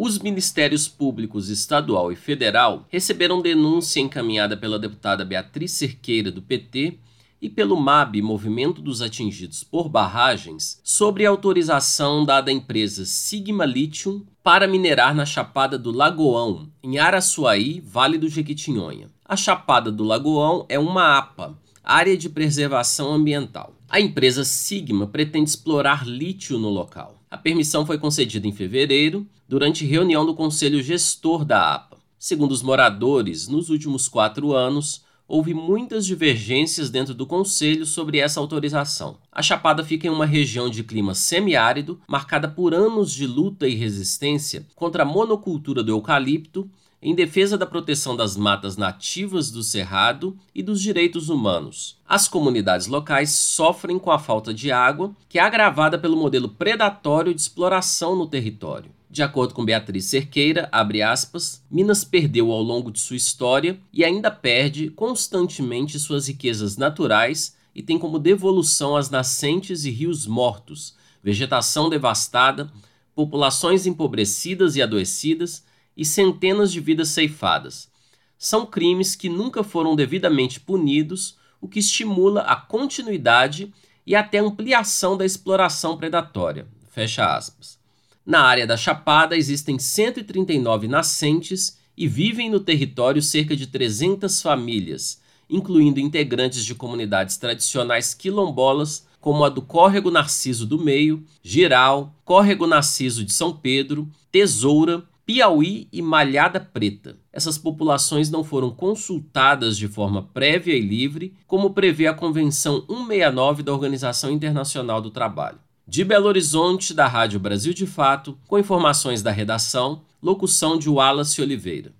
Os ministérios públicos estadual e federal receberam denúncia encaminhada pela deputada Beatriz Cerqueira, do PT, e pelo MAB, Movimento dos Atingidos por Barragens, sobre a autorização dada à empresa Sigma Lithium para minerar na Chapada do Lagoão, em Araçuaí, Vale do Jequitinhonha. A Chapada do Lagoão é uma APA, Área de Preservação Ambiental. A empresa Sigma pretende explorar lítio no local. A permissão foi concedida em fevereiro, durante reunião do Conselho Gestor da APA. Segundo os moradores, nos últimos quatro anos, houve muitas divergências dentro do Conselho sobre essa autorização. A Chapada fica em uma região de clima semiárido, marcada por anos de luta e resistência contra a monocultura do eucalipto, em defesa da proteção das matas nativas do Cerrado e dos direitos humanos. As comunidades locais sofrem com a falta de água, que é agravada pelo modelo predatório de exploração no território. De acordo com Beatriz Cerqueira, aspas, Minas perdeu ao longo de sua história e ainda perde constantemente suas riquezas naturais e tem como devolução as nascentes e rios mortos, vegetação devastada, populações empobrecidas e adoecidas e centenas de vidas ceifadas. São crimes que nunca foram devidamente punidos, o que estimula a continuidade e até ampliação da exploração predatória. Fecha aspas. Na área da Chapada existem 139 nascentes e vivem no território cerca de 300 famílias, incluindo integrantes de comunidades tradicionais quilombolas, como a do Córrego Narciso do Meio, Giral, Córrego Narciso de São Pedro, Tesoura, Piauí e Malhada Preta. Essas populações não foram consultadas de forma prévia e livre, como prevê a Convenção 169 da Organização Internacional do Trabalho. De Belo Horizonte, da Rádio Brasil de Fato, com informações da redação, locução de Wallace Oliveira.